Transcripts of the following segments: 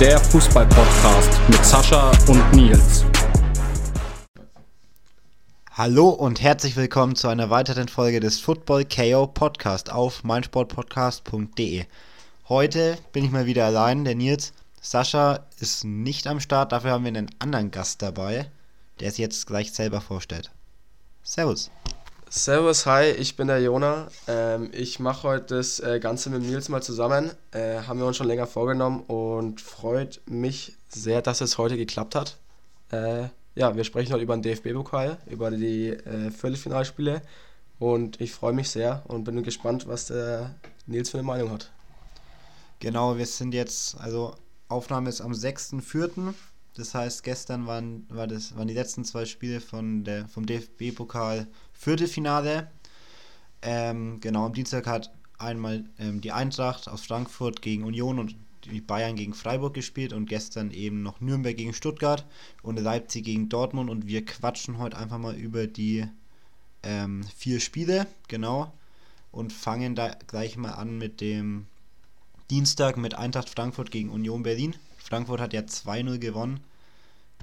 Der Fußball-Podcast mit Sascha und Nils. Hallo und herzlich willkommen zu einer weiteren Folge des Football KO Podcast auf meinsportpodcast.de. Heute bin ich mal wieder allein, der Nils. Sascha ist nicht am Start, dafür haben wir einen anderen Gast dabei, der es jetzt gleich selber vorstellt. Servus. Servus, hi, ich bin der Jona. Ähm, ich mache heute das äh, Ganze mit Nils mal zusammen. Äh, haben wir uns schon länger vorgenommen und freut mich sehr, dass es heute geklappt hat. Äh, ja, wir sprechen heute über den DFB-Pokal, über die äh, Viertelfinalspiele und ich freue mich sehr und bin gespannt, was der Nils für eine Meinung hat. Genau, wir sind jetzt, also Aufnahme ist am 6.4. Das heißt, gestern waren, war das, waren die letzten zwei Spiele von der, vom DFB-Pokal Viertelfinale. Ähm, genau, am Dienstag hat einmal ähm, die Eintracht aus Frankfurt gegen Union und die Bayern gegen Freiburg gespielt und gestern eben noch Nürnberg gegen Stuttgart und Leipzig gegen Dortmund und wir quatschen heute einfach mal über die ähm, vier Spiele, genau, und fangen da gleich mal an mit dem Dienstag mit Eintracht Frankfurt gegen Union Berlin. Frankfurt hat ja 2-0 gewonnen.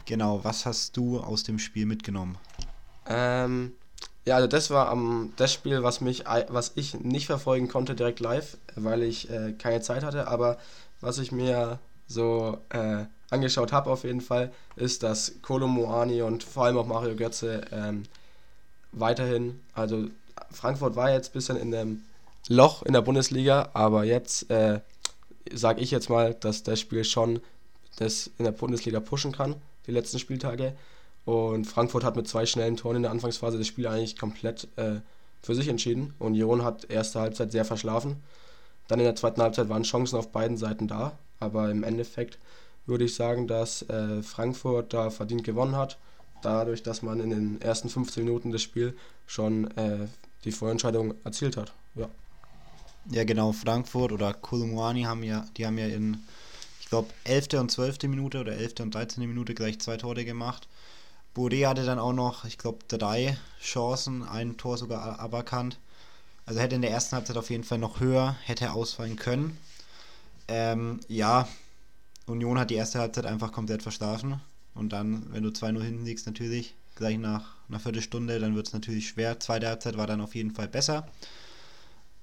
Genau, was hast du aus dem Spiel mitgenommen? Ähm, ja, also das war um, das Spiel, was mich, was ich nicht verfolgen konnte direkt live, weil ich äh, keine Zeit hatte, aber was ich mir so äh, angeschaut habe auf jeden Fall, ist, dass Kolo Moani und vor allem auch Mario Götze ähm, weiterhin, also Frankfurt war jetzt ein bisschen in einem Loch in der Bundesliga, aber jetzt äh, sage ich jetzt mal, dass das Spiel schon das in der Bundesliga pushen kann, die letzten Spieltage. Und Frankfurt hat mit zwei schnellen Toren in der Anfangsphase das Spiel eigentlich komplett äh, für sich entschieden. Union hat erste Halbzeit sehr verschlafen. Dann in der zweiten Halbzeit waren Chancen auf beiden Seiten da, aber im Endeffekt würde ich sagen, dass äh, Frankfurt da verdient gewonnen hat, dadurch, dass man in den ersten 15 Minuten des Spiels schon äh, die Vorentscheidung erzielt hat. Ja. Ja, genau, Frankfurt oder Kolumwani haben ja, die haben ja in glaube, 11. und 12. Minute oder 11. und 13. Minute gleich zwei Tore gemacht. Bode hatte dann auch noch, ich glaube, drei Chancen, ein Tor sogar aberkannt. Also hätte in der ersten Halbzeit auf jeden Fall noch höher, hätte ausfallen können. Ähm, ja, Union hat die erste Halbzeit einfach komplett verschlafen. Und dann, wenn du 2-0 hinten liegst, natürlich, gleich nach einer Viertelstunde, dann wird es natürlich schwer. Zweite Halbzeit war dann auf jeden Fall besser.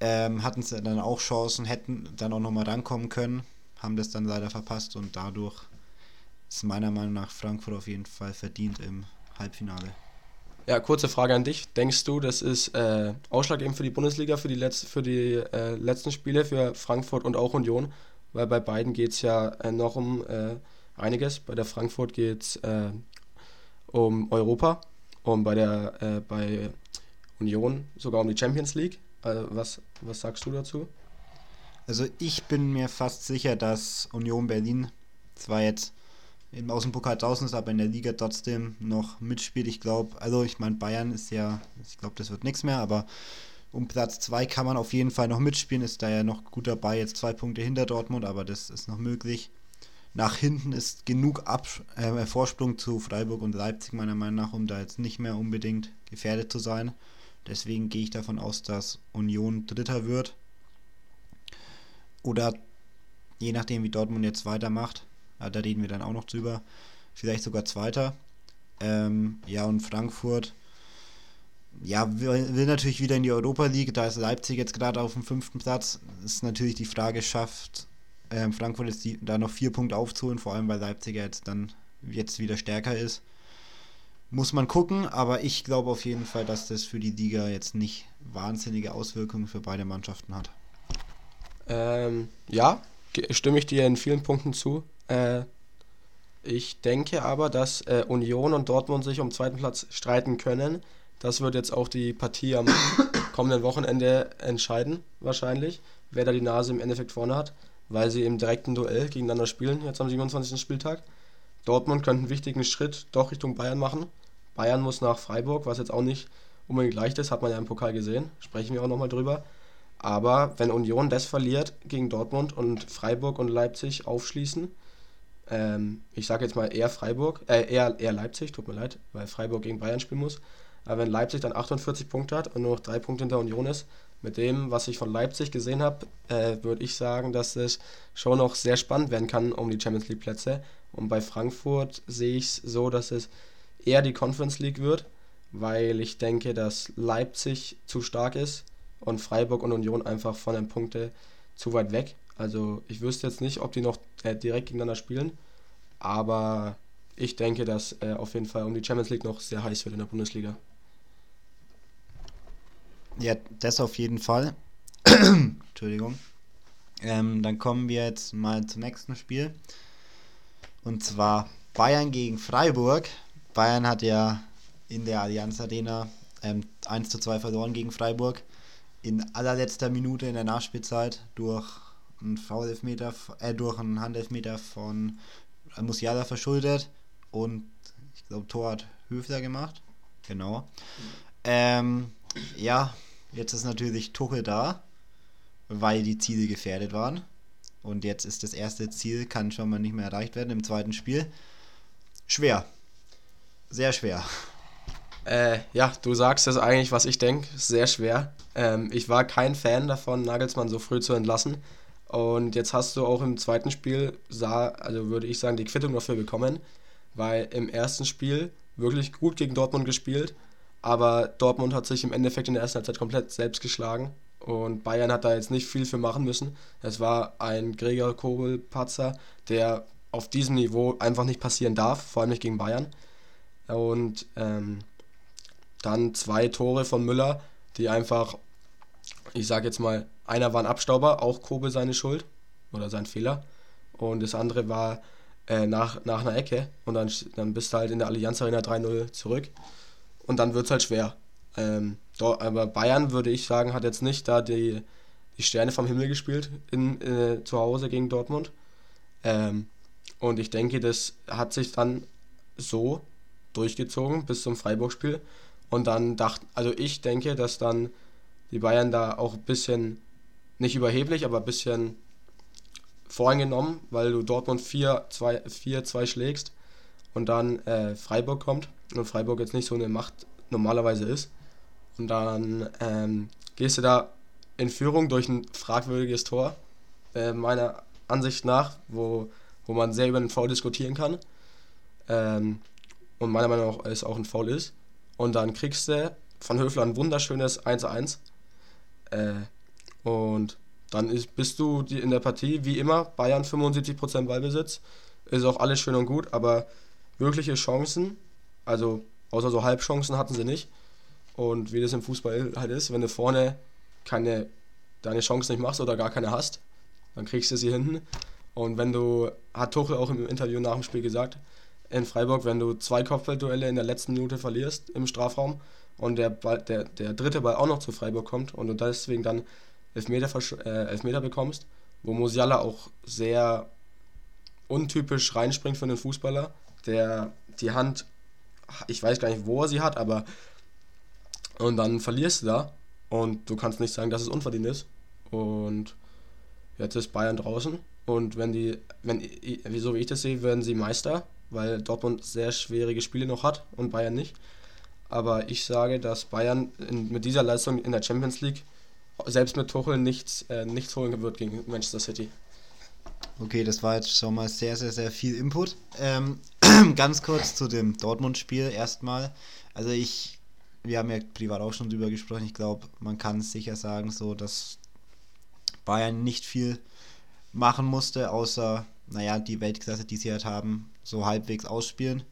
Ähm, hatten sie dann auch Chancen, hätten dann auch nochmal rankommen können haben das dann leider verpasst und dadurch ist meiner Meinung nach Frankfurt auf jeden Fall verdient im Halbfinale. Ja, kurze Frage an dich. Denkst du, das ist äh, ausschlaggebend für die Bundesliga, für die, Letz für die äh, letzten Spiele, für Frankfurt und auch Union? Weil bei beiden geht es ja äh, noch um äh, einiges. Bei der Frankfurt geht es äh, um Europa und bei der äh, bei Union sogar um die Champions League. Was, was sagst du dazu? Also ich bin mir fast sicher, dass Union Berlin zwar jetzt im Außenpokal draußen ist, aber in der Liga trotzdem noch mitspielt. Ich glaube, also ich meine, Bayern ist ja, ich glaube, das wird nichts mehr, aber um Platz 2 kann man auf jeden Fall noch mitspielen, ist da ja noch gut dabei, jetzt zwei Punkte hinter Dortmund, aber das ist noch möglich. Nach hinten ist genug Ab äh, Vorsprung zu Freiburg und Leipzig meiner Meinung nach, um da jetzt nicht mehr unbedingt gefährdet zu sein. Deswegen gehe ich davon aus, dass Union Dritter wird. Oder je nachdem, wie Dortmund jetzt weitermacht, da reden wir dann auch noch drüber, vielleicht sogar Zweiter. Ähm, ja, und Frankfurt, ja, will, natürlich wieder in die Europa League, da ist Leipzig jetzt gerade auf dem fünften Platz. Ist natürlich die Frage, schafft ähm, Frankfurt jetzt die, da noch vier Punkte aufzuholen, vor allem weil Leipzig jetzt dann jetzt wieder stärker ist. Muss man gucken, aber ich glaube auf jeden Fall, dass das für die Liga jetzt nicht wahnsinnige Auswirkungen für beide Mannschaften hat. Ähm, ja, stimme ich dir in vielen Punkten zu. Äh, ich denke aber, dass äh, Union und Dortmund sich um zweiten Platz streiten können. Das wird jetzt auch die Partie am kommenden Wochenende entscheiden, wahrscheinlich, wer da die Nase im Endeffekt vorne hat, weil sie im direkten Duell gegeneinander spielen, jetzt am 27. Spieltag. Dortmund könnte einen wichtigen Schritt doch Richtung Bayern machen. Bayern muss nach Freiburg, was jetzt auch nicht unbedingt leicht ist, hat man ja im Pokal gesehen, sprechen wir auch nochmal drüber. Aber wenn Union das verliert gegen Dortmund und Freiburg und Leipzig aufschließen, ähm, ich sage jetzt mal eher Freiburg, äh, eher, eher Leipzig, tut mir leid, weil Freiburg gegen Bayern spielen muss. Aber wenn Leipzig dann 48 Punkte hat und nur noch drei Punkte hinter Union ist, mit dem, was ich von Leipzig gesehen habe, äh, würde ich sagen, dass es schon noch sehr spannend werden kann um die Champions League Plätze. Und bei Frankfurt sehe ich es so, dass es eher die Conference League wird, weil ich denke, dass Leipzig zu stark ist und Freiburg und Union einfach von den Punkten zu weit weg. Also ich wüsste jetzt nicht, ob die noch äh, direkt gegeneinander spielen, aber ich denke, dass äh, auf jeden Fall um die Champions League noch sehr heiß wird in der Bundesliga. Ja, das auf jeden Fall. Entschuldigung. Ähm, dann kommen wir jetzt mal zum nächsten Spiel. Und zwar Bayern gegen Freiburg. Bayern hat ja in der Allianz Arena ähm, 1 zu 2 verloren gegen Freiburg. In allerletzter Minute in der Nachspielzeit durch einen äh, durch einen Handelfmeter von Musiala verschuldet. Und ich glaube, Tor hat Höfler gemacht. Genau. Ähm, ja, Jetzt ist natürlich Tuchel da, weil die Ziele gefährdet waren. Und jetzt ist das erste Ziel, kann schon mal nicht mehr erreicht werden im zweiten Spiel. Schwer. Sehr schwer. Äh, ja, du sagst es eigentlich, was ich denke. Sehr schwer. Ähm, ich war kein Fan davon, Nagelsmann so früh zu entlassen. Und jetzt hast du auch im zweiten Spiel, sah, also würde ich sagen, die Quittung dafür bekommen, weil im ersten Spiel wirklich gut gegen Dortmund gespielt aber Dortmund hat sich im Endeffekt in der ersten Halbzeit komplett selbst geschlagen. Und Bayern hat da jetzt nicht viel für machen müssen. Es war ein Gregor Kobel-Patzer, der auf diesem Niveau einfach nicht passieren darf, vor allem nicht gegen Bayern. Und ähm, dann zwei Tore von Müller, die einfach, ich sage jetzt mal, einer war ein Abstauber, auch Kobel seine Schuld oder sein Fehler. Und das andere war äh, nach, nach einer Ecke. Und dann, dann bist du halt in der Allianz Arena 3-0 zurück und dann wird es halt schwer. Ähm, dort, aber Bayern, würde ich sagen, hat jetzt nicht da die, die Sterne vom Himmel gespielt in, äh, zu Hause gegen Dortmund. Ähm, und ich denke, das hat sich dann so durchgezogen bis zum Freiburg-Spiel. Und dann dachte, also ich denke, dass dann die Bayern da auch ein bisschen, nicht überheblich, aber ein bisschen voreingenommen, weil du Dortmund 4-2 schlägst und dann äh, Freiburg kommt und Freiburg jetzt nicht so eine Macht normalerweise ist. Und dann ähm, gehst du da in Führung durch ein fragwürdiges Tor, äh, meiner Ansicht nach, wo, wo man sehr über den Foul diskutieren kann. Ähm, und meiner Meinung nach es auch ein Foul ist. Und dann kriegst du von Höfler ein wunderschönes 1-1. Äh, und dann ist, bist du in der Partie, wie immer, Bayern 75% Ballbesitz. Ist auch alles schön und gut, aber wirkliche Chancen also außer so Halbchancen hatten sie nicht. Und wie das im Fußball halt ist, wenn du vorne keine deine Chance nicht machst oder gar keine hast, dann kriegst du sie hinten. Und wenn du, hat Tuchel auch im Interview nach dem Spiel gesagt, in Freiburg, wenn du zwei Kopfballduelle in der letzten Minute verlierst im Strafraum und der, Ball, der, der dritte Ball auch noch zu Freiburg kommt und du deswegen dann Elfmeter, äh, Elfmeter bekommst, wo Musiala auch sehr untypisch reinspringt für einen Fußballer, der die Hand ich weiß gar nicht, wo er sie hat, aber und dann verlierst du da und du kannst nicht sagen, dass es unverdient ist. Und jetzt ist Bayern draußen und wenn die, wenn so wie ich das sehe, werden sie Meister, weil Dortmund sehr schwierige Spiele noch hat und Bayern nicht. Aber ich sage, dass Bayern in, mit dieser Leistung in der Champions League selbst mit Tuchel nichts, äh, nichts holen wird gegen Manchester City. Okay, das war jetzt schon mal sehr, sehr, sehr viel Input. Ähm, ganz kurz zu dem Dortmund-Spiel erstmal. Also ich, wir haben ja privat auch schon drüber gesprochen. Ich glaube, man kann sicher sagen, so dass Bayern nicht viel machen musste, außer, naja, die Weltklasse, die sie halt haben, so halbwegs ausspielen.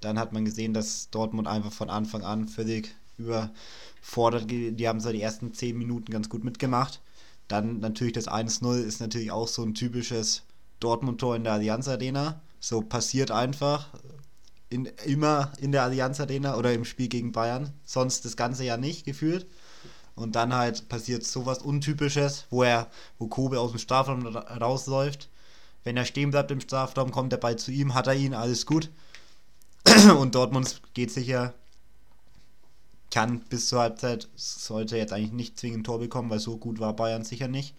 Dann hat man gesehen, dass Dortmund einfach von Anfang an völlig überfordert. Die haben so die ersten 10 Minuten ganz gut mitgemacht. Dann natürlich das 1-0 ist natürlich auch so ein typisches Dortmund-Tor in der Allianz Arena. So passiert einfach. In, immer in der Allianz Arena oder im Spiel gegen Bayern. Sonst das ganze Jahr nicht gefühlt. Und dann halt passiert sowas Untypisches, wo er, wo Kobe aus dem Strafraum rausläuft. Wenn er stehen bleibt im Strafraum, kommt der Ball zu ihm, hat er ihn, alles gut. Und Dortmund geht sicher, kann bis zur Halbzeit, sollte jetzt eigentlich nicht zwingend Tor bekommen, weil so gut war Bayern sicher nicht.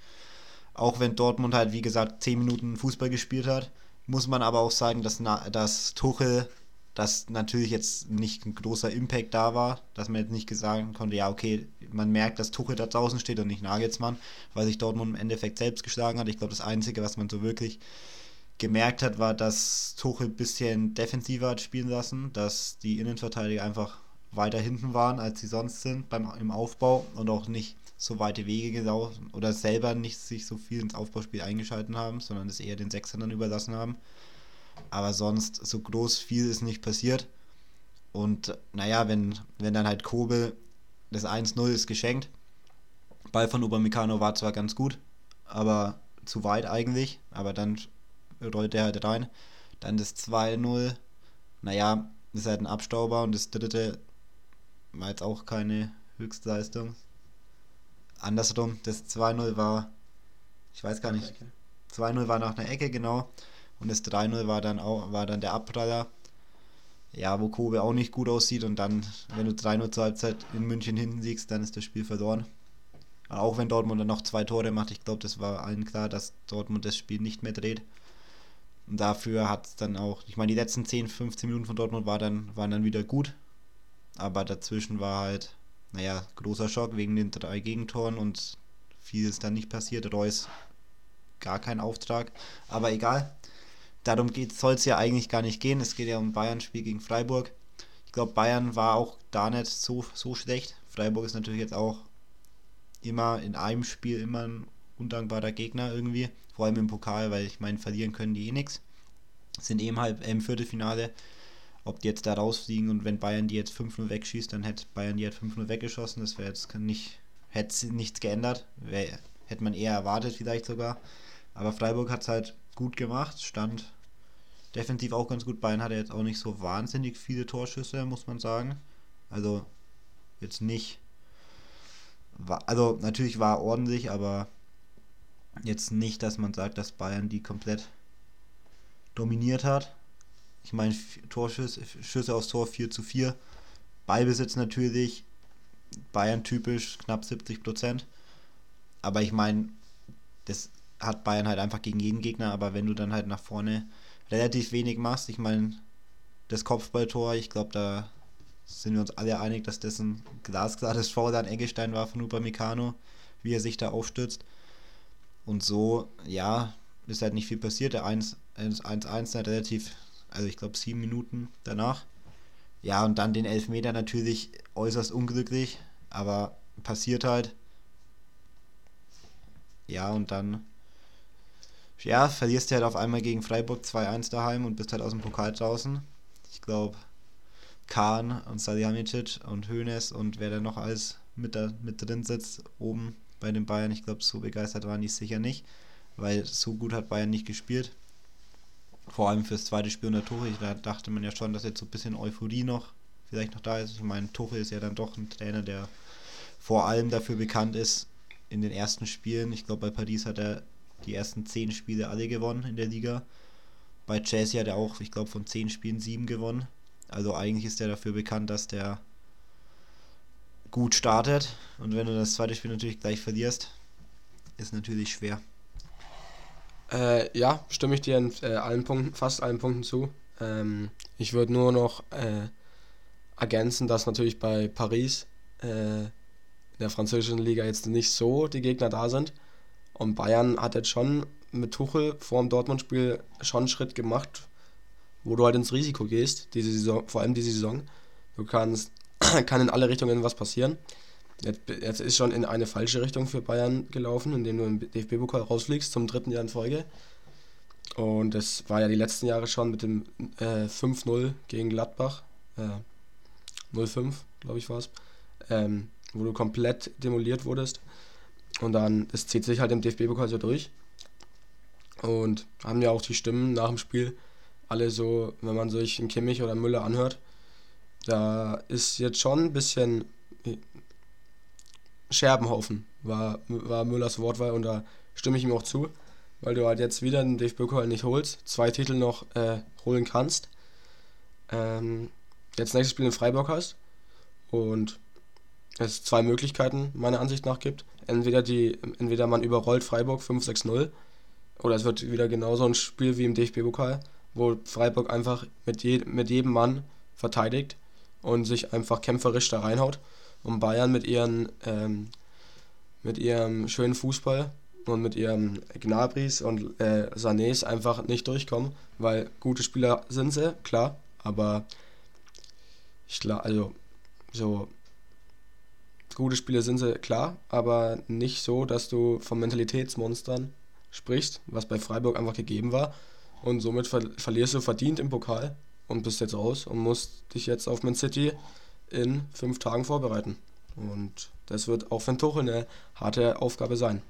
Auch wenn Dortmund halt, wie gesagt, 10 Minuten Fußball gespielt hat, muss man aber auch sagen, dass, dass Tuchel dass natürlich jetzt nicht ein großer Impact da war, dass man jetzt nicht sagen konnte, ja, okay, man merkt, dass Tuchel da draußen steht und nicht Nagelsmann, weil sich Dortmund im Endeffekt selbst geschlagen hat. Ich glaube, das Einzige, was man so wirklich gemerkt hat, war, dass Tuchel ein bisschen defensiver hat spielen lassen, dass die Innenverteidiger einfach weiter hinten waren, als sie sonst sind beim, im Aufbau und auch nicht so weite Wege gelaufen oder selber nicht sich so viel ins Aufbauspiel eingeschalten haben, sondern es eher den Sechsern dann überlassen haben. Aber sonst so groß viel ist nicht passiert. Und naja, wenn, wenn dann halt Kobel das 1-0 ist geschenkt. Ball von Upamecano war zwar ganz gut, aber zu weit eigentlich. Aber dann rollt der halt rein. Dann das 2-0. Naja, ist halt ein Abstauber. Und das dritte war jetzt auch keine Höchstleistung. Andersrum, das 2-0 war, ich weiß gar nicht, 2-0 war nach einer Ecke, genau. Und das 3-0 war dann auch, war dann der Abpraller. Ja, wo Kobe auch nicht gut aussieht und dann, wenn du 3-0 zur Halbzeit in München hinten siegst, dann ist das Spiel verloren. Auch wenn Dortmund dann noch zwei Tore macht, ich glaube, das war allen klar, dass Dortmund das Spiel nicht mehr dreht. Und dafür hat es dann auch, ich meine, die letzten 10, 15 Minuten von Dortmund war dann, waren dann wieder gut. Aber dazwischen war halt, naja, großer Schock wegen den drei Gegentoren und viel ist dann nicht passiert. Reus gar kein Auftrag. Aber egal darum soll es ja eigentlich gar nicht gehen. Es geht ja um Bayern-Spiel gegen Freiburg. Ich glaube, Bayern war auch da nicht so, so schlecht. Freiburg ist natürlich jetzt auch immer in einem Spiel immer ein undankbarer Gegner irgendwie. Vor allem im Pokal, weil ich meine, verlieren können die eh nichts. Sind eben halt im Viertelfinale. Ob die jetzt da rausfliegen und wenn Bayern die jetzt 5-0 wegschießt, dann hätte Bayern die halt 5-0 weggeschossen. Das wäre jetzt nicht, hätte nichts geändert. Wär, hätte man eher erwartet vielleicht sogar. Aber Freiburg hat es halt gut gemacht, stand defensiv auch ganz gut. Bayern hatte jetzt auch nicht so wahnsinnig viele Torschüsse, muss man sagen. Also jetzt nicht. Also natürlich war ordentlich, aber jetzt nicht, dass man sagt, dass Bayern die komplett dominiert hat. Ich meine, Torschüsse Schüsse aus Tor 4 zu 4. Ballbesitz natürlich, Bayern typisch knapp 70 Prozent. Aber ich meine, das hat Bayern halt einfach gegen jeden Gegner, aber wenn du dann halt nach vorne relativ wenig machst, ich meine, das Kopfballtor, ich glaube, da sind wir uns alle einig, dass das ein glasklares Foul an Eggestein war von Upamecano, wie er sich da aufstützt. Und so, ja, ist halt nicht viel passiert. Der 1-1 hat relativ, also ich glaube sieben Minuten danach. Ja, und dann den Elfmeter natürlich äußerst unglücklich, aber passiert halt. Ja, und dann ja, verlierst du halt auf einmal gegen Freiburg 2-1 daheim und bist halt aus dem Pokal draußen. Ich glaube, Kahn und Salihamidzic und Hoeneß und wer da noch alles mit, da, mit drin sitzt, oben bei den Bayern, ich glaube, so begeistert waren die sicher nicht, weil so gut hat Bayern nicht gespielt. Vor allem fürs zweite Spiel unter Tuchel, da dachte man ja schon, dass jetzt so ein bisschen Euphorie noch vielleicht noch da ist. Ich meine, Tuchel ist ja dann doch ein Trainer, der vor allem dafür bekannt ist, in den ersten Spielen, ich glaube, bei Paris hat er die ersten zehn Spiele alle gewonnen in der Liga. Bei Chelsea hat er auch, ich glaube, von zehn Spielen sieben gewonnen. Also eigentlich ist er dafür bekannt, dass der gut startet. Und wenn du das zweite Spiel natürlich gleich verlierst, ist natürlich schwer. Äh, ja, stimme ich dir in äh, allen Punkten, fast allen Punkten zu. Ähm, ich würde nur noch äh, ergänzen, dass natürlich bei Paris äh, in der französischen Liga jetzt nicht so die Gegner da sind. Und Bayern hat jetzt schon mit Tuchel vor dem Dortmund-Spiel schon einen Schritt gemacht, wo du halt ins Risiko gehst, diese Saison, vor allem diese Saison. Du kannst, kann in alle Richtungen was passieren. Jetzt, jetzt ist schon in eine falsche Richtung für Bayern gelaufen, indem du im DFB-Pokal rausfliegst zum dritten Jahr in Folge. Und das war ja die letzten Jahre schon mit dem äh, 5-0 gegen Gladbach. Äh, 0-5, glaube ich, war es. Ähm, wo du komplett demoliert wurdest. Und dann, es zieht sich halt im DFB-Pokal so durch. Und haben ja auch die Stimmen nach dem Spiel alle so, wenn man sich in Kimmich oder Müller anhört, da ist jetzt schon ein bisschen Scherbenhaufen, war, war Müllers Wortwahl und da stimme ich ihm auch zu, weil du halt jetzt wieder den DFB-Pokal nicht holst, zwei Titel noch äh, holen kannst, ähm, jetzt nächstes Spiel in Freiburg hast und es zwei Möglichkeiten meiner Ansicht nach gibt. Entweder, die, entweder man überrollt Freiburg 5-6-0 oder es wird wieder genauso ein Spiel wie im DFB-Pokal, wo Freiburg einfach mit, je, mit jedem Mann verteidigt und sich einfach kämpferisch da reinhaut. Und Bayern mit ihren ähm, mit ihrem schönen Fußball und mit ihrem Gnabris und äh, Sanés einfach nicht durchkommen, weil gute Spieler sind sie, klar, aber ich klar, also so gute Spieler sind sie, klar, aber nicht so, dass du von Mentalitätsmonstern sprichst, was bei Freiburg einfach gegeben war. Und somit ver verlierst du verdient im Pokal und bist jetzt raus und musst dich jetzt auf Man City in fünf Tagen vorbereiten. Und das wird auch für den Tuchel eine harte Aufgabe sein.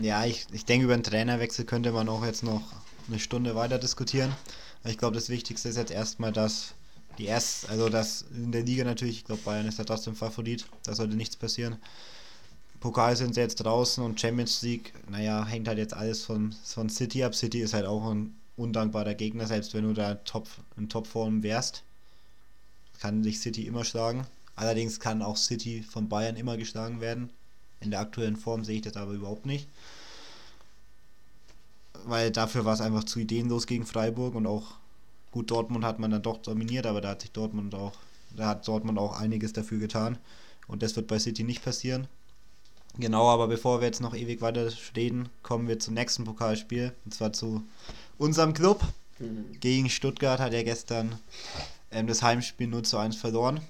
Ja, ich, ich denke, über einen Trainerwechsel könnte man auch jetzt noch eine Stunde weiter diskutieren. Ich glaube, das Wichtigste ist jetzt erstmal, dass die erst, also das in der Liga natürlich, ich glaube, Bayern ist da trotzdem Favorit, da sollte nichts passieren. Pokal sind sie jetzt draußen und Champions League, naja, hängt halt jetzt alles von, von City ab. City ist halt auch ein undankbarer Gegner, selbst wenn du da top, in Topform wärst. Kann dich City immer schlagen. Allerdings kann auch City von Bayern immer geschlagen werden. In der aktuellen Form sehe ich das aber überhaupt nicht. Weil dafür war es einfach zu ideenlos gegen Freiburg und auch gut Dortmund hat man dann doch dominiert, aber da hat sich Dortmund auch, da hat Dortmund auch einiges dafür getan. Und das wird bei City nicht passieren. Genau, aber bevor wir jetzt noch ewig weiter reden, kommen wir zum nächsten Pokalspiel. Und zwar zu unserem Club. Mhm. Gegen Stuttgart hat er gestern ähm, das Heimspiel 0 zu 1 verloren.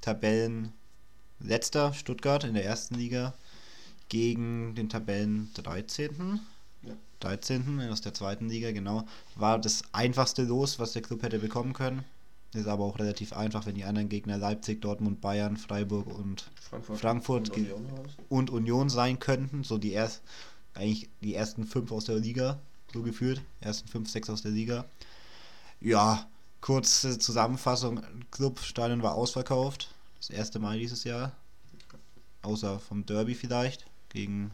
Tabellenletzter Stuttgart in der ersten Liga gegen den Tabellen 13. Ja. 13. aus der zweiten Liga, genau. War das einfachste Los, was der Club hätte bekommen können. Ist aber auch relativ einfach, wenn die anderen Gegner Leipzig, Dortmund, Bayern, Freiburg und Frankfurt, Frankfurt und, Union und, Union sein könnten. So die erst, eigentlich die ersten fünf aus der Liga, so gefühlt. Ersten fünf, sechs aus der Liga. Ja, kurze Zusammenfassung. Clubstadion war ausverkauft. Das erste Mal dieses Jahr. Außer vom Derby vielleicht gegen,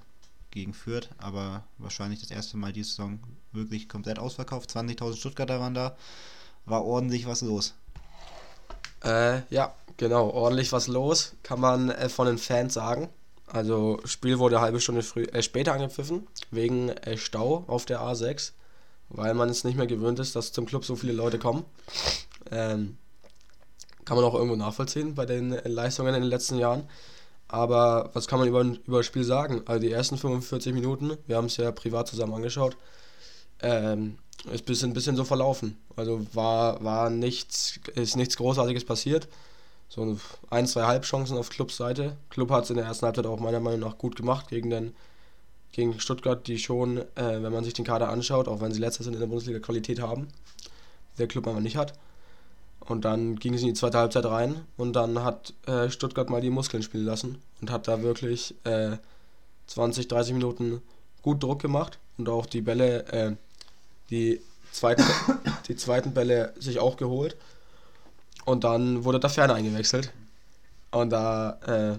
gegen Fürth, aber wahrscheinlich das erste Mal diese Saison wirklich komplett ausverkauft. 20.000 Stuttgarter waren da. War ordentlich was los. Äh, ja, genau, ordentlich was los, kann man äh, von den Fans sagen. Also, Spiel wurde eine halbe Stunde früh, äh, später angepfiffen, wegen äh, Stau auf der A6, weil man es nicht mehr gewöhnt ist, dass zum Club so viele Leute kommen. Ähm, kann man auch irgendwo nachvollziehen bei den äh, Leistungen in den letzten Jahren. Aber was kann man über, über das Spiel sagen? Also die ersten 45 Minuten, wir haben es ja privat zusammen angeschaut, ähm, ist ein bisschen, bisschen so verlaufen. Also war, war nichts, ist nichts Großartiges passiert. So ein, zwei Halbchancen auf Clubs Seite. Club hat es in der ersten Halbzeit auch meiner Meinung nach gut gemacht gegen den gegen Stuttgart, die schon, äh, wenn man sich den Kader anschaut, auch wenn sie letztes in der Bundesliga Qualität haben, der Club aber nicht hat. Und dann ging es in die zweite Halbzeit rein und dann hat äh, Stuttgart mal die Muskeln spielen lassen und hat da wirklich äh, 20, 30 Minuten gut Druck gemacht und auch die Bälle, äh, die, zweiten, die zweiten Bälle sich auch geholt. Und dann wurde der Ferner eingewechselt. Und da äh,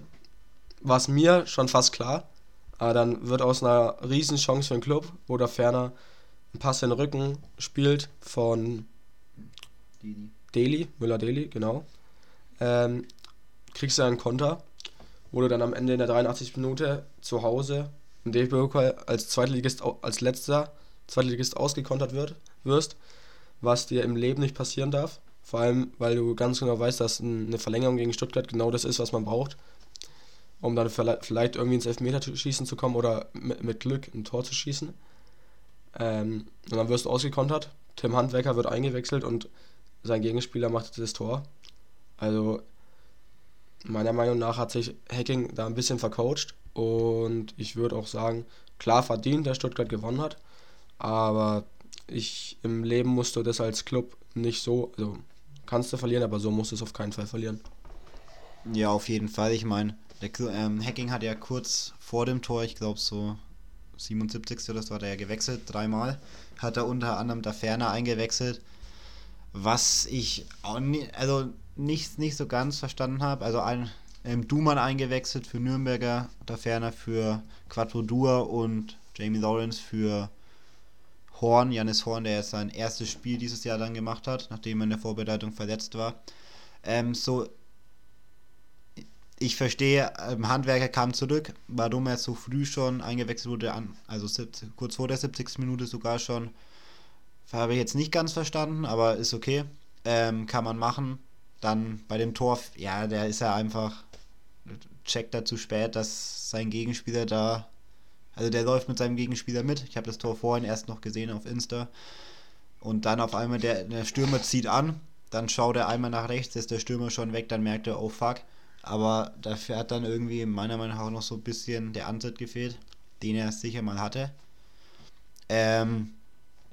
war es mir schon fast klar. Aber dann wird aus einer Riesenchance für den Club, wo der Ferner einen Pass in den Rücken spielt von Didi. Daily, Müller-Daily, genau. Ähm, kriegst du einen Konter, wo du dann am Ende in der 83. Minute zu Hause im DFB-Pokal als Zweitligist, als letzter Zweitligist ausgekontert wird, wirst, was dir im Leben nicht passieren darf. Vor allem, weil du ganz genau weißt, dass eine Verlängerung gegen Stuttgart genau das ist, was man braucht, um dann vielleicht irgendwie ins Elfmeterschießen zu kommen oder mit Glück ein Tor zu schießen. Ähm, und dann wirst du ausgekontert. Tim Handwerker wird eingewechselt und sein Gegenspieler macht das Tor. Also meiner Meinung nach hat sich Hacking da ein bisschen vercoacht und ich würde auch sagen, klar verdient, dass Stuttgart gewonnen hat, aber ich im Leben musst du das als Club nicht so, also kannst du verlieren, aber so musst du es auf keinen Fall verlieren. Ja, auf jeden Fall. Ich meine, der ähm, Hacking hat ja kurz vor dem Tor, ich glaube so 77. das war der ja gewechselt, dreimal. Hat er unter anderem da Ferner eingewechselt was ich auch nie, also nicht, nicht so ganz verstanden habe. Also ein ähm, Duman eingewechselt für Nürnberger, da ferner für Quattro Dua und Jamie Lawrence für Horn, Janis Horn, der jetzt sein erstes Spiel dieses Jahr dann gemacht hat, nachdem er in der Vorbereitung verletzt war. Ähm, so, ich verstehe, ähm, Handwerker kam zurück, warum er so früh schon eingewechselt wurde, also kurz vor der 70. Minute sogar schon habe ich jetzt nicht ganz verstanden, aber ist okay. Ähm, kann man machen. Dann bei dem Tor, ja, der ist ja einfach, checkt da zu spät, dass sein Gegenspieler da, also der läuft mit seinem Gegenspieler mit. Ich habe das Tor vorhin erst noch gesehen auf Insta. Und dann auf einmal der, der Stürmer zieht an, dann schaut er einmal nach rechts, ist der Stürmer schon weg, dann merkt er, oh fuck. Aber dafür hat dann irgendwie meiner Meinung nach auch noch so ein bisschen der Antritt gefehlt, den er sicher mal hatte. Ähm,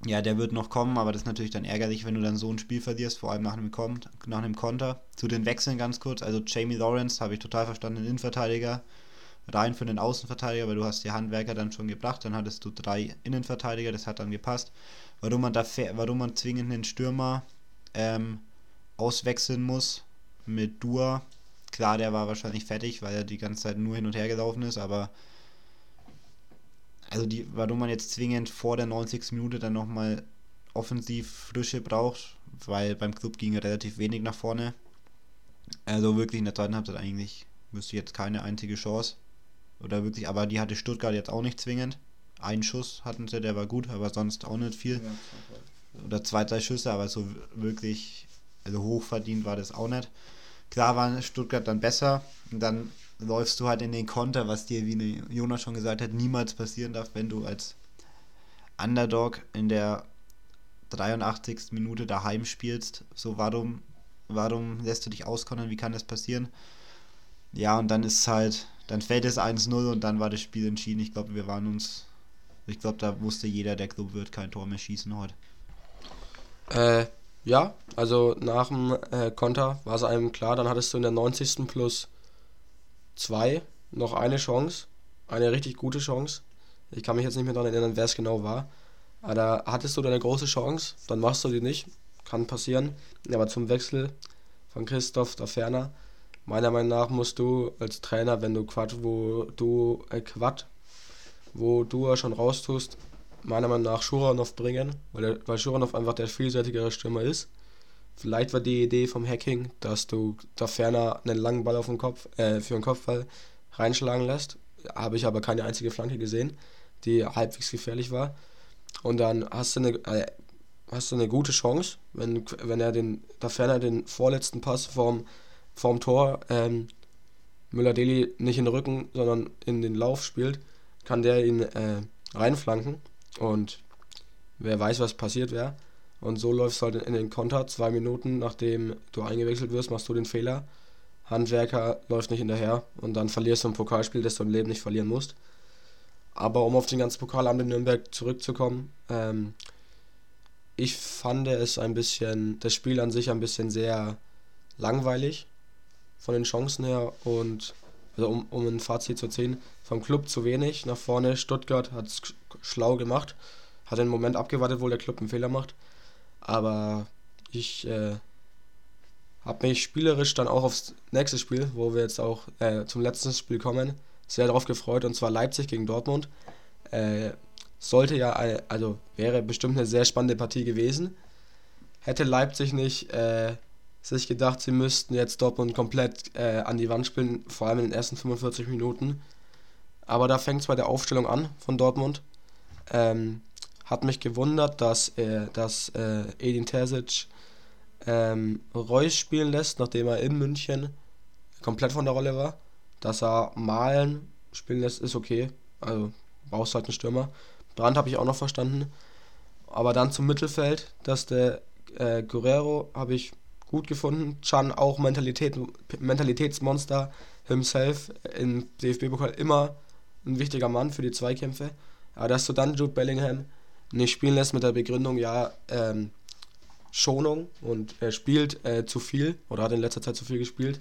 ja, der wird noch kommen, aber das ist natürlich dann ärgerlich, wenn du dann so ein Spiel verlierst, vor allem nach einem, Kon nach einem Konter. Zu den Wechseln ganz kurz, also Jamie Lawrence habe ich total verstanden, den Innenverteidiger, rein für den Außenverteidiger, weil du hast die Handwerker dann schon gebracht, dann hattest du drei Innenverteidiger, das hat dann gepasst. Warum man, da, warum man zwingend einen Stürmer ähm, auswechseln muss mit Dua, klar, der war wahrscheinlich fertig, weil er die ganze Zeit nur hin und her gelaufen ist, aber also die, warum man jetzt zwingend vor der 90. Minute dann nochmal offensiv Frische braucht, weil beim Club ging relativ wenig nach vorne. Also wirklich in der zweiten Halbzeit eigentlich wüsste ich jetzt keine einzige Chance. Oder wirklich, aber die hatte Stuttgart jetzt auch nicht zwingend. Einen Schuss hatten sie, der war gut, aber sonst auch nicht viel. Oder zwei, drei Schüsse, aber so wirklich, also hochverdient war das auch nicht. Klar war Stuttgart dann besser. Und dann läufst du halt in den Konter, was dir, wie Jonas schon gesagt hat, niemals passieren darf, wenn du als Underdog in der 83. Minute daheim spielst. So, warum, warum lässt du dich auskontern? Wie kann das passieren? Ja, und dann ist halt, dann fällt es 1-0 und dann war das Spiel entschieden. Ich glaube, wir waren uns, ich glaube, da wusste jeder, der Club wird kein Tor mehr schießen heute. Äh, ja, also nach dem äh, Konter war es einem klar, dann hattest du in der 90. plus 2 noch eine Chance, eine richtig gute Chance. Ich kann mich jetzt nicht mehr daran erinnern, wer es genau war. Aber da hattest du deine große Chance, dann machst du die nicht. Kann passieren. Aber zum Wechsel von Christoph da ferner, meiner Meinung nach musst du als Trainer, wenn du Quad, wo du äh, Quad, wo du schon raustust, meiner Meinung nach Schuranov bringen, weil, weil Schuranov einfach der vielseitigere Stürmer ist. Vielleicht war die Idee vom Hacking, dass du da ferner einen langen Ball auf den Kopf, äh, für den Kopfball reinschlagen lässt. Habe ich aber keine einzige Flanke gesehen, die halbwegs gefährlich war. Und dann hast du eine, äh, hast du eine gute Chance, wenn, wenn er den, da ferner den vorletzten Pass vorm, vorm Tor ähm, Müller-Deli nicht in den Rücken, sondern in den Lauf spielt, kann der ihn äh, reinflanken. Und wer weiß, was passiert wäre. Und so läufst du halt in den Konter. Zwei Minuten nachdem du eingewechselt wirst, machst du den Fehler. Handwerker läuft nicht hinterher und dann verlierst du ein Pokalspiel, das du im Leben nicht verlieren musst. Aber um auf den ganzen Pokalamt in Nürnberg zurückzukommen, ähm, ich fand es ein bisschen, das Spiel an sich ein bisschen sehr langweilig von den Chancen her und also um, um ein Fazit zu ziehen, vom Club zu wenig nach vorne. Stuttgart hat es schlau gemacht, hat den Moment abgewartet, wo der Club einen Fehler macht. Aber ich äh, habe mich spielerisch dann auch aufs nächste Spiel, wo wir jetzt auch äh, zum letzten Spiel kommen, sehr darauf gefreut und zwar Leipzig gegen Dortmund. Äh, sollte ja, eine, also wäre bestimmt eine sehr spannende Partie gewesen. Hätte Leipzig nicht äh, sich gedacht, sie müssten jetzt Dortmund komplett äh, an die Wand spielen, vor allem in den ersten 45 Minuten. Aber da fängt es bei der Aufstellung an von Dortmund. Ähm, hat mich gewundert, dass, er, dass äh, Edin Terzic ähm, Reus spielen lässt, nachdem er in München komplett von der Rolle war. Dass er Malen spielen lässt, ist okay. Also brauchst halt einen Stürmer. Brand habe ich auch noch verstanden. Aber dann zum Mittelfeld, dass der äh, Guerrero habe ich gut gefunden. Chan auch Mentalität, Mentalitätsmonster himself im DFB-Pokal immer ein wichtiger Mann für die Zweikämpfe. Aber dass du dann Jude Bellingham nicht spielen lässt mit der Begründung, ja, ähm, Schonung und er spielt äh, zu viel oder hat in letzter Zeit zu viel gespielt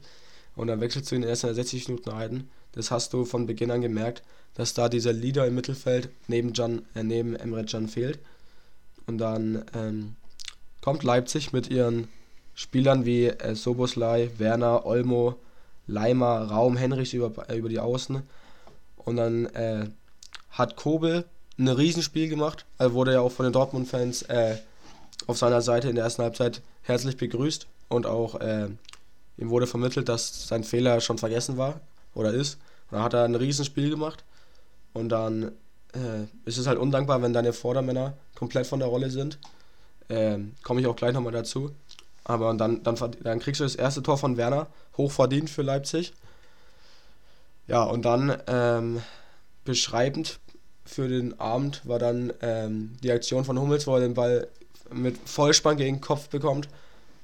und dann wechselst du ihn erst in 60 Minuten ein. Das hast du von Beginn an gemerkt, dass da dieser Leader im Mittelfeld neben, Can, äh, neben Emre Can fehlt. Und dann ähm, kommt Leipzig mit ihren Spielern wie äh, Soboslai, Werner, Olmo, Leimer, Raum, Henrichs über, äh, über die Außen. Und dann äh, hat Kobel ein Riesenspiel gemacht. Er wurde ja auch von den Dortmund-Fans äh, auf seiner Seite in der ersten Halbzeit herzlich begrüßt und auch äh, ihm wurde vermittelt, dass sein Fehler schon vergessen war oder ist. Und dann hat er ein Riesenspiel gemacht und dann äh, ist es halt undankbar, wenn deine Vordermänner komplett von der Rolle sind. Ähm, Komme ich auch gleich nochmal dazu. Aber dann, dann, dann kriegst du das erste Tor von Werner, hochverdient für Leipzig. Ja, und dann ähm, beschreibend für den Abend war dann ähm, die Aktion von Hummels, wo er den Ball mit Vollspann gegen den Kopf bekommt,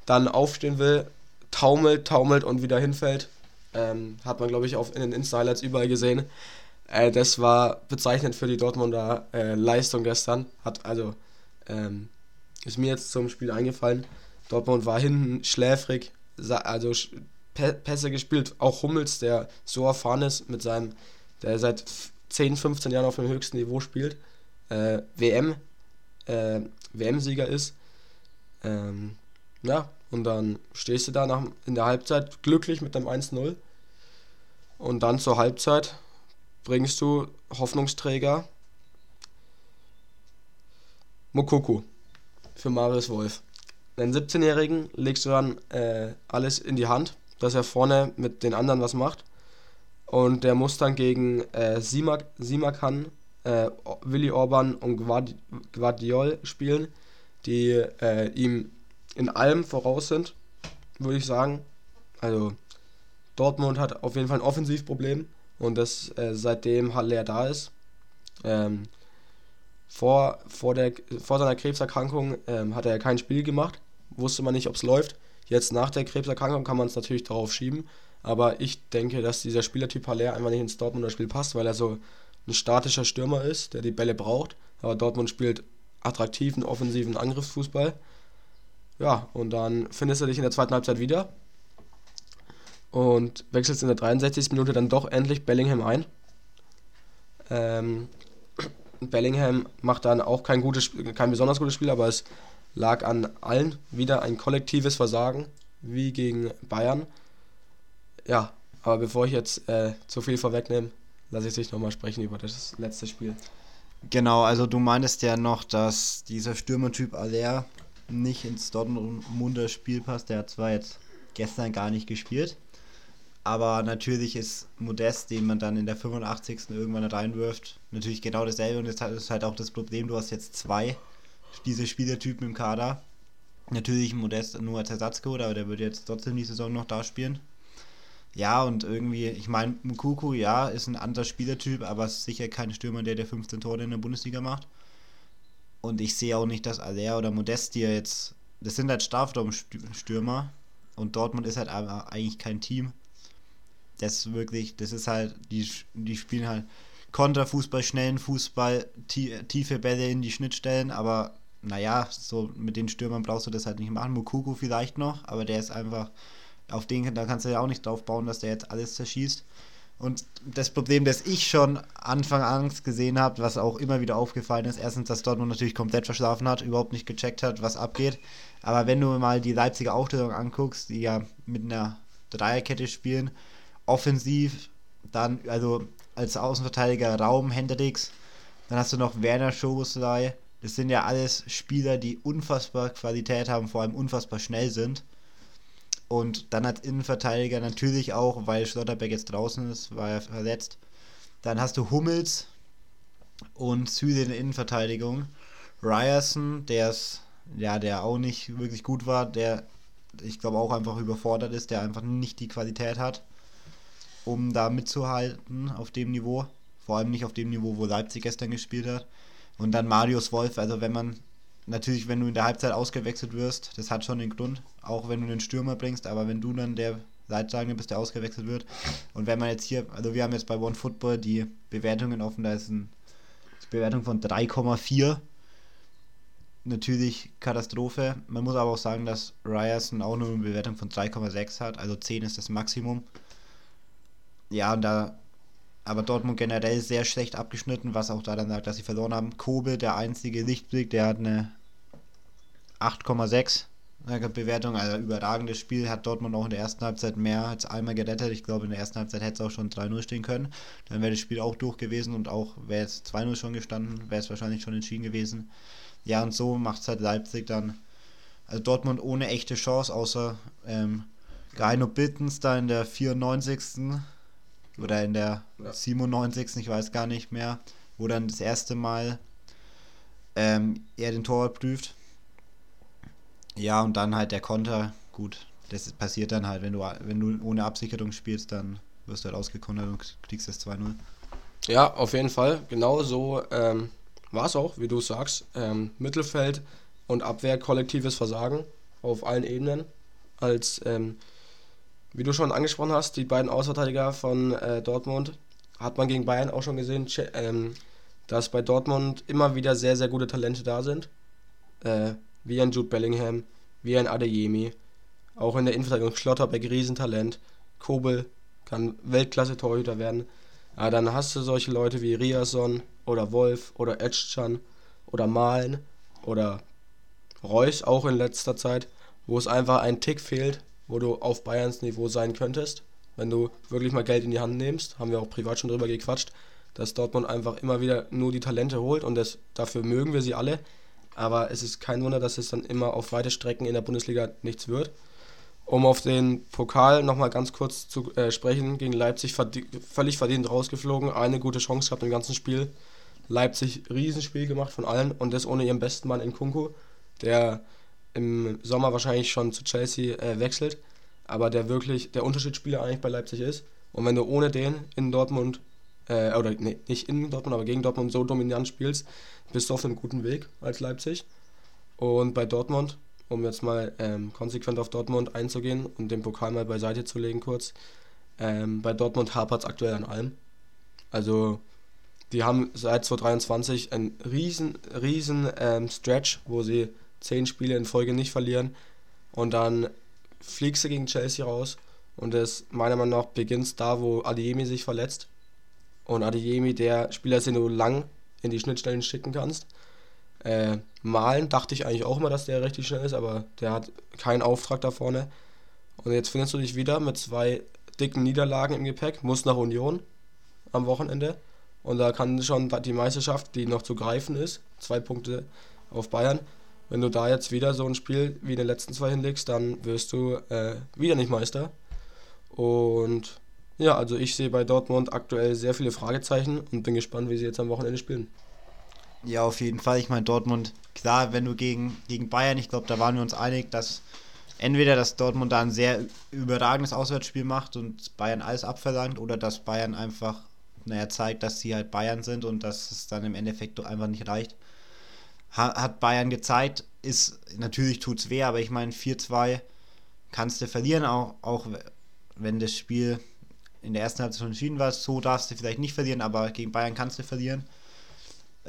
dann aufstehen will, taumelt, taumelt und wieder hinfällt. Ähm, hat man, glaube ich, auf, in den Insta-Highlights überall gesehen. Äh, das war bezeichnend für die Dortmunder äh, Leistung gestern. Hat also, ähm, ist mir jetzt zum Spiel eingefallen. Dortmund war hinten schläfrig, also Pässe gespielt. Auch Hummels, der so erfahren ist mit seinem, der seit 10, 15 Jahren auf dem höchsten Niveau spielt, äh, WM, äh, WM-Sieger ist. Ähm, ja, und dann stehst du da nach, in der Halbzeit glücklich mit dem 1-0. Und dann zur Halbzeit bringst du Hoffnungsträger Mokoko für Marius Wolf. Den 17-Jährigen legst du dann äh, alles in die Hand, dass er vorne mit den anderen was macht. Und der muss dann gegen äh, Simak, Simakan, äh, Willi Orban und Guardiol spielen, die äh, ihm in allem voraus sind, würde ich sagen. Also Dortmund hat auf jeden Fall ein Offensivproblem und das äh, seitdem Haller da ist. Ähm, vor, vor, der, vor seiner Krebserkrankung ähm, hat er kein Spiel gemacht, wusste man nicht, ob es läuft. Jetzt nach der Krebserkrankung kann man es natürlich darauf schieben, aber ich denke, dass dieser Spielertyp Haller einfach nicht ins Dortmunder Spiel passt, weil er so ein statischer Stürmer ist, der die Bälle braucht. Aber Dortmund spielt attraktiven, offensiven Angriffsfußball. Ja, und dann findest du dich in der zweiten Halbzeit wieder und wechselst in der 63. Minute dann doch endlich Bellingham ein. Ähm, Bellingham macht dann auch kein, gutes, kein besonders gutes Spiel, aber es lag an allen wieder ein kollektives Versagen, wie gegen Bayern. Ja, aber bevor ich jetzt äh, zu viel vorwegnehme, lasse ich dich nochmal sprechen über das letzte Spiel. Genau, also du meinst ja noch, dass dieser Stürmertyp Aller nicht ins Dortmunder Spiel passt. Der hat zwar jetzt gestern gar nicht gespielt, aber natürlich ist Modest, den man dann in der 85. irgendwann reinwirft, natürlich genau dasselbe. Und das ist halt auch das Problem, du hast jetzt zwei diese Spielertypen im Kader. Natürlich Modest nur als Ersatzcode, aber der wird jetzt trotzdem die Saison noch da spielen. Ja, und irgendwie, ich meine, Mukuku, ja, ist ein anderer Spielertyp, aber ist sicher kein Stürmer, der der 15 Tore in der Bundesliga macht. Und ich sehe auch nicht, dass Aller oder Modest hier jetzt, das sind halt Strafraumstürmer und Dortmund ist halt eigentlich kein Team das wirklich, das ist halt, die, die spielen halt Konterfußball, schnellen Fußball, tiefe Bälle in die Schnittstellen, aber naja, so mit den Stürmern brauchst du das halt nicht machen. Mukuku vielleicht noch, aber der ist einfach, auf den, da kannst du ja auch nicht drauf bauen, dass der jetzt alles zerschießt. Und das Problem, das ich schon Anfang an gesehen habe, was auch immer wieder aufgefallen ist, erstens, dass Dortmund natürlich komplett verschlafen hat, überhaupt nicht gecheckt hat, was abgeht. Aber wenn du mal die Leipziger Aufstellung anguckst, die ja mit einer Dreierkette spielen, offensiv, dann, also als Außenverteidiger Raum, Hendricks, dann hast du noch Werner Schoboslei. Das sind ja alles Spieler, die unfassbar Qualität haben, vor allem unfassbar schnell sind. Und dann als Innenverteidiger natürlich auch, weil Schlotterbeck jetzt draußen ist, war er verletzt. Dann hast du Hummels und Süle in der Innenverteidigung. Ryerson, der ist, ja, der auch nicht wirklich gut war, der ich glaube auch einfach überfordert ist, der einfach nicht die Qualität hat um da mitzuhalten auf dem Niveau. Vor allem nicht auf dem Niveau, wo Leipzig gestern gespielt hat. Und dann Marius Wolf, also wenn man, natürlich, wenn du in der Halbzeit ausgewechselt wirst, das hat schon den Grund, auch wenn du den Stürmer bringst, aber wenn du dann der Leidtragende bist, der ausgewechselt wird. Und wenn man jetzt hier, also wir haben jetzt bei OneFootball die Bewertungen offen, da ist eine Bewertung von 3,4. Natürlich Katastrophe. Man muss aber auch sagen, dass Ryerson auch nur eine Bewertung von 3,6 hat, also 10 ist das Maximum ja, und da aber Dortmund generell sehr schlecht abgeschnitten, was auch daran lag, dass sie verloren haben. Kobe, der einzige Lichtblick, der hat eine 8,6 Bewertung, also überragendes Spiel, hat Dortmund auch in der ersten Halbzeit mehr als einmal gerettet. Ich glaube, in der ersten Halbzeit hätte es auch schon 3-0 stehen können. Dann wäre das Spiel auch durch gewesen und auch wäre es 2-0 schon gestanden, wäre es wahrscheinlich schon entschieden gewesen. Ja, und so macht es halt Leipzig dann, also Dortmund ohne echte Chance, außer ähm, Geino Bittens da in der 94 oder in der ja. 97. ich weiß gar nicht mehr, wo dann das erste Mal ähm, er den Torwart prüft. Ja, und dann halt der Konter, gut, das passiert dann halt, wenn du, wenn du ohne Absicherung spielst, dann wirst du halt ausgekontert und kriegst das 2-0. Ja, auf jeden Fall. Genau so ähm, war es auch, wie du sagst. Ähm, Mittelfeld und Abwehr kollektives Versagen auf allen Ebenen. Als, ähm, wie du schon angesprochen hast, die beiden Außenverteidiger von äh, Dortmund hat man gegen Bayern auch schon gesehen, ähm, dass bei Dortmund immer wieder sehr, sehr gute Talente da sind. Äh, wie ein Jude Bellingham, wie ein Adeyemi. Auch in der Innenverteidigung Schlotterbeck, Riesentalent. Kobel kann Weltklasse-Torhüter werden. Aber dann hast du solche Leute wie Riason oder Wolf oder Etschan oder Malen oder Reus auch in letzter Zeit, wo es einfach ein Tick fehlt, wo du auf Bayerns Niveau sein könntest, wenn du wirklich mal Geld in die Hand nimmst. Haben wir auch privat schon drüber gequatscht, dass Dortmund einfach immer wieder nur die Talente holt und das, dafür mögen wir sie alle. Aber es ist kein Wunder, dass es dann immer auf weite Strecken in der Bundesliga nichts wird. Um auf den Pokal nochmal ganz kurz zu äh, sprechen, gegen Leipzig verdient, völlig verdient rausgeflogen, eine gute Chance gehabt im ganzen Spiel. Leipzig Riesenspiel gemacht von allen und das ohne ihren besten Mann in Kunku, der im Sommer wahrscheinlich schon zu Chelsea äh, wechselt, aber der wirklich der Unterschiedsspieler eigentlich bei Leipzig ist. Und wenn du ohne den in Dortmund, äh, oder nee, nicht in Dortmund, aber gegen Dortmund so dominant spielst, bist du auf einem guten Weg als Leipzig. Und bei Dortmund um jetzt mal ähm, konsequent auf Dortmund einzugehen und den Pokal mal beiseite zu legen kurz. Ähm, bei Dortmund hapert es aktuell an allem. Also die haben seit 2023 einen riesen, riesen ähm, Stretch, wo sie zehn Spiele in Folge nicht verlieren und dann fliegst du gegen Chelsea raus und es meiner Meinung nach beginnt da, wo Adiemi sich verletzt und Adiemi der Spieler den du lang in die Schnittstellen schicken kannst äh, Malen dachte ich eigentlich auch immer, dass der richtig schnell ist, aber der hat keinen Auftrag da vorne. Und jetzt findest du dich wieder mit zwei dicken Niederlagen im Gepäck, muss nach Union am Wochenende. Und da kann schon die Meisterschaft, die noch zu greifen ist, zwei Punkte auf Bayern. Wenn du da jetzt wieder so ein Spiel wie in den letzten zwei hinlegst, dann wirst du äh, wieder nicht Meister. Und ja, also ich sehe bei Dortmund aktuell sehr viele Fragezeichen und bin gespannt, wie sie jetzt am Wochenende spielen. Ja, auf jeden Fall. Ich meine, Dortmund, klar, wenn du gegen, gegen Bayern, ich glaube, da waren wir uns einig, dass entweder, dass Dortmund da ein sehr überragendes Auswärtsspiel macht und Bayern alles abverlangt, oder dass Bayern einfach, naja, zeigt, dass sie halt Bayern sind und dass es dann im Endeffekt einfach nicht reicht. Hat Bayern gezeigt, ist, natürlich tut es weh, aber ich meine, 4-2 kannst du verlieren, auch, auch wenn das Spiel in der ersten Halbzeit schon entschieden war. So darfst du vielleicht nicht verlieren, aber gegen Bayern kannst du verlieren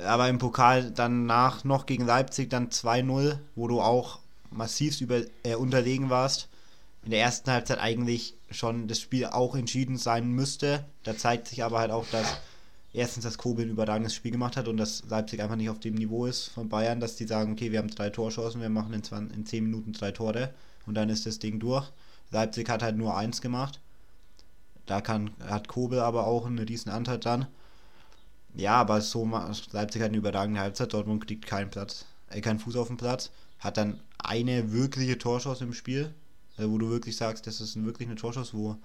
aber im Pokal danach noch gegen Leipzig dann 2-0, wo du auch massiv über, äh, unterlegen warst. In der ersten Halbzeit eigentlich schon das Spiel auch entschieden sein müsste. Da zeigt sich aber halt auch, dass erstens das Kobel ein überragendes Spiel gemacht hat und dass Leipzig einfach nicht auf dem Niveau ist von Bayern, dass die sagen, okay, wir haben drei Torchancen, wir machen in, 20, in 10 Minuten drei Tore und dann ist das Ding durch. Leipzig hat halt nur eins gemacht. Da kann, hat Kobel aber auch einen riesen Anteil dran. Ja, aber so Leipzig hat eine überragende Halbzeit, Dortmund kriegt keinen Platz, äh, keinen Fuß auf dem Platz, hat dann eine wirkliche Torschance im Spiel, äh, wo du wirklich sagst, das ist wirklich eine Torschance, wo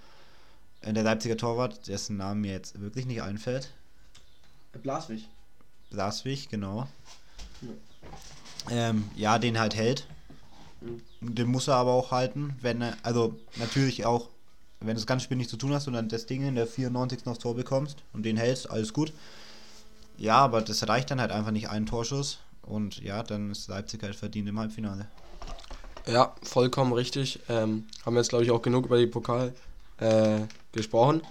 äh, der Leipziger Torwart, dessen Name mir jetzt wirklich nicht einfällt. Blaswig. Blaswig, genau. Ja. Ähm, ja, den halt hält. Mhm. Den muss er aber auch halten, wenn er, also natürlich auch, wenn du das ganze Spiel nichts zu tun hast und dann das Ding in der 94. aufs Tor bekommst und den hältst, alles gut. Ja, aber das reicht dann halt einfach nicht einen Torschuss. Und ja, dann ist Leipzig halt verdient im Halbfinale. Ja, vollkommen richtig. Ähm, haben wir jetzt, glaube ich, auch genug über die Pokal äh, gesprochen.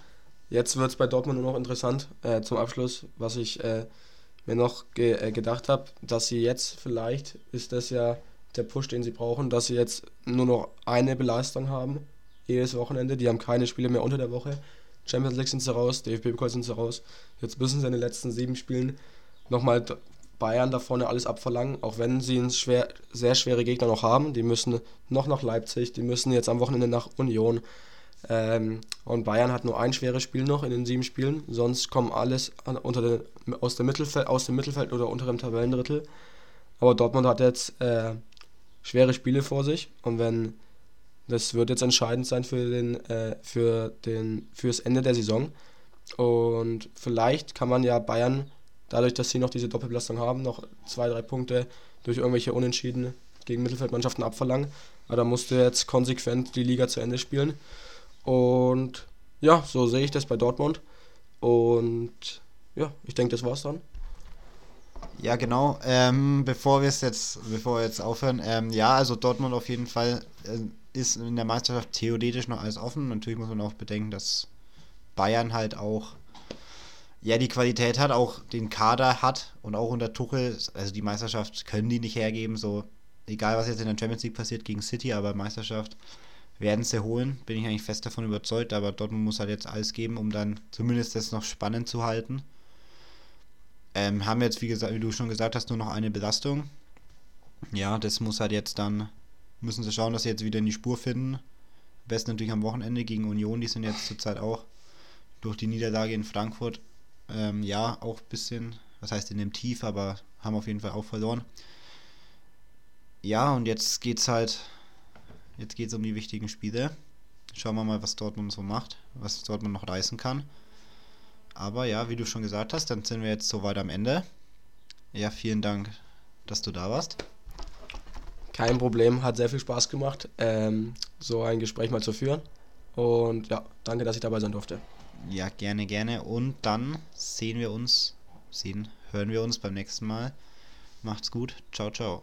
Jetzt wird es bei Dortmund nur noch interessant äh, zum Abschluss, was ich äh, mir noch ge äh, gedacht habe, dass sie jetzt vielleicht, ist das ja der Push, den sie brauchen, dass sie jetzt nur noch eine Belastung haben, jedes Wochenende. Die haben keine Spiele mehr unter der Woche. Champions League sind sie raus, DFB-Pokal sind sie raus. Jetzt müssen sie in den letzten sieben Spielen nochmal Bayern da vorne alles abverlangen, auch wenn sie einen schwer, sehr schwere Gegner noch haben. Die müssen noch nach Leipzig, die müssen jetzt am Wochenende nach Union. Ähm, und Bayern hat nur ein schweres Spiel noch in den sieben Spielen, sonst kommen alles an, unter den, aus, dem Mittelfeld, aus dem Mittelfeld oder unterem Tabellendrittel. Aber Dortmund hat jetzt äh, schwere Spiele vor sich und wenn das wird jetzt entscheidend sein für den, äh, für den, fürs Ende der Saison. Und vielleicht kann man ja Bayern, dadurch, dass sie noch diese Doppelbelastung haben, noch zwei, drei Punkte durch irgendwelche Unentschieden gegen Mittelfeldmannschaften abverlangen. Aber da musst du jetzt konsequent die Liga zu Ende spielen. Und ja, so sehe ich das bei Dortmund. Und ja, ich denke, das war's dann. Ja, genau. Ähm, bevor wir es jetzt, bevor wir jetzt aufhören, ähm, ja, also Dortmund auf jeden Fall äh, ist in der Meisterschaft theoretisch noch alles offen. Natürlich muss man auch bedenken, dass Bayern halt auch ja die Qualität hat, auch den Kader hat und auch unter Tuchel, also die Meisterschaft können die nicht hergeben, so egal was jetzt in der Champions League passiert gegen City, aber Meisterschaft werden sie holen, bin ich eigentlich fest davon überzeugt, aber Dortmund muss halt jetzt alles geben, um dann zumindest das noch spannend zu halten. Ähm, haben jetzt, wie, gesagt, wie du schon gesagt hast, nur noch eine Belastung. Ja, das muss halt jetzt dann, müssen sie schauen, dass sie jetzt wieder in die Spur finden. Besten natürlich am Wochenende gegen Union, die sind jetzt zurzeit auch durch die Niederlage in Frankfurt, ähm, ja, auch ein bisschen, was heißt in dem Tief, aber haben auf jeden Fall auch verloren. Ja, und jetzt geht's halt, jetzt geht's um die wichtigen Spiele. Schauen wir mal, was Dortmund so macht, was Dortmund noch reißen kann. Aber ja, wie du schon gesagt hast, dann sind wir jetzt soweit am Ende. Ja, vielen Dank, dass du da warst. Kein Problem, hat sehr viel Spaß gemacht, ähm, so ein Gespräch mal zu führen. Und ja, danke, dass ich dabei sein durfte. Ja, gerne, gerne. Und dann sehen wir uns, sehen, hören wir uns beim nächsten Mal. Macht's gut. Ciao, ciao.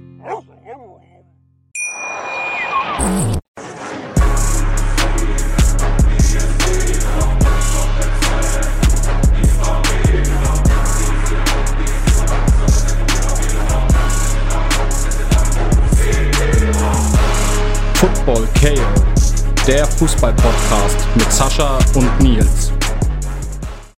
Football KO, der Fußball-Podcast mit Sascha und Nils.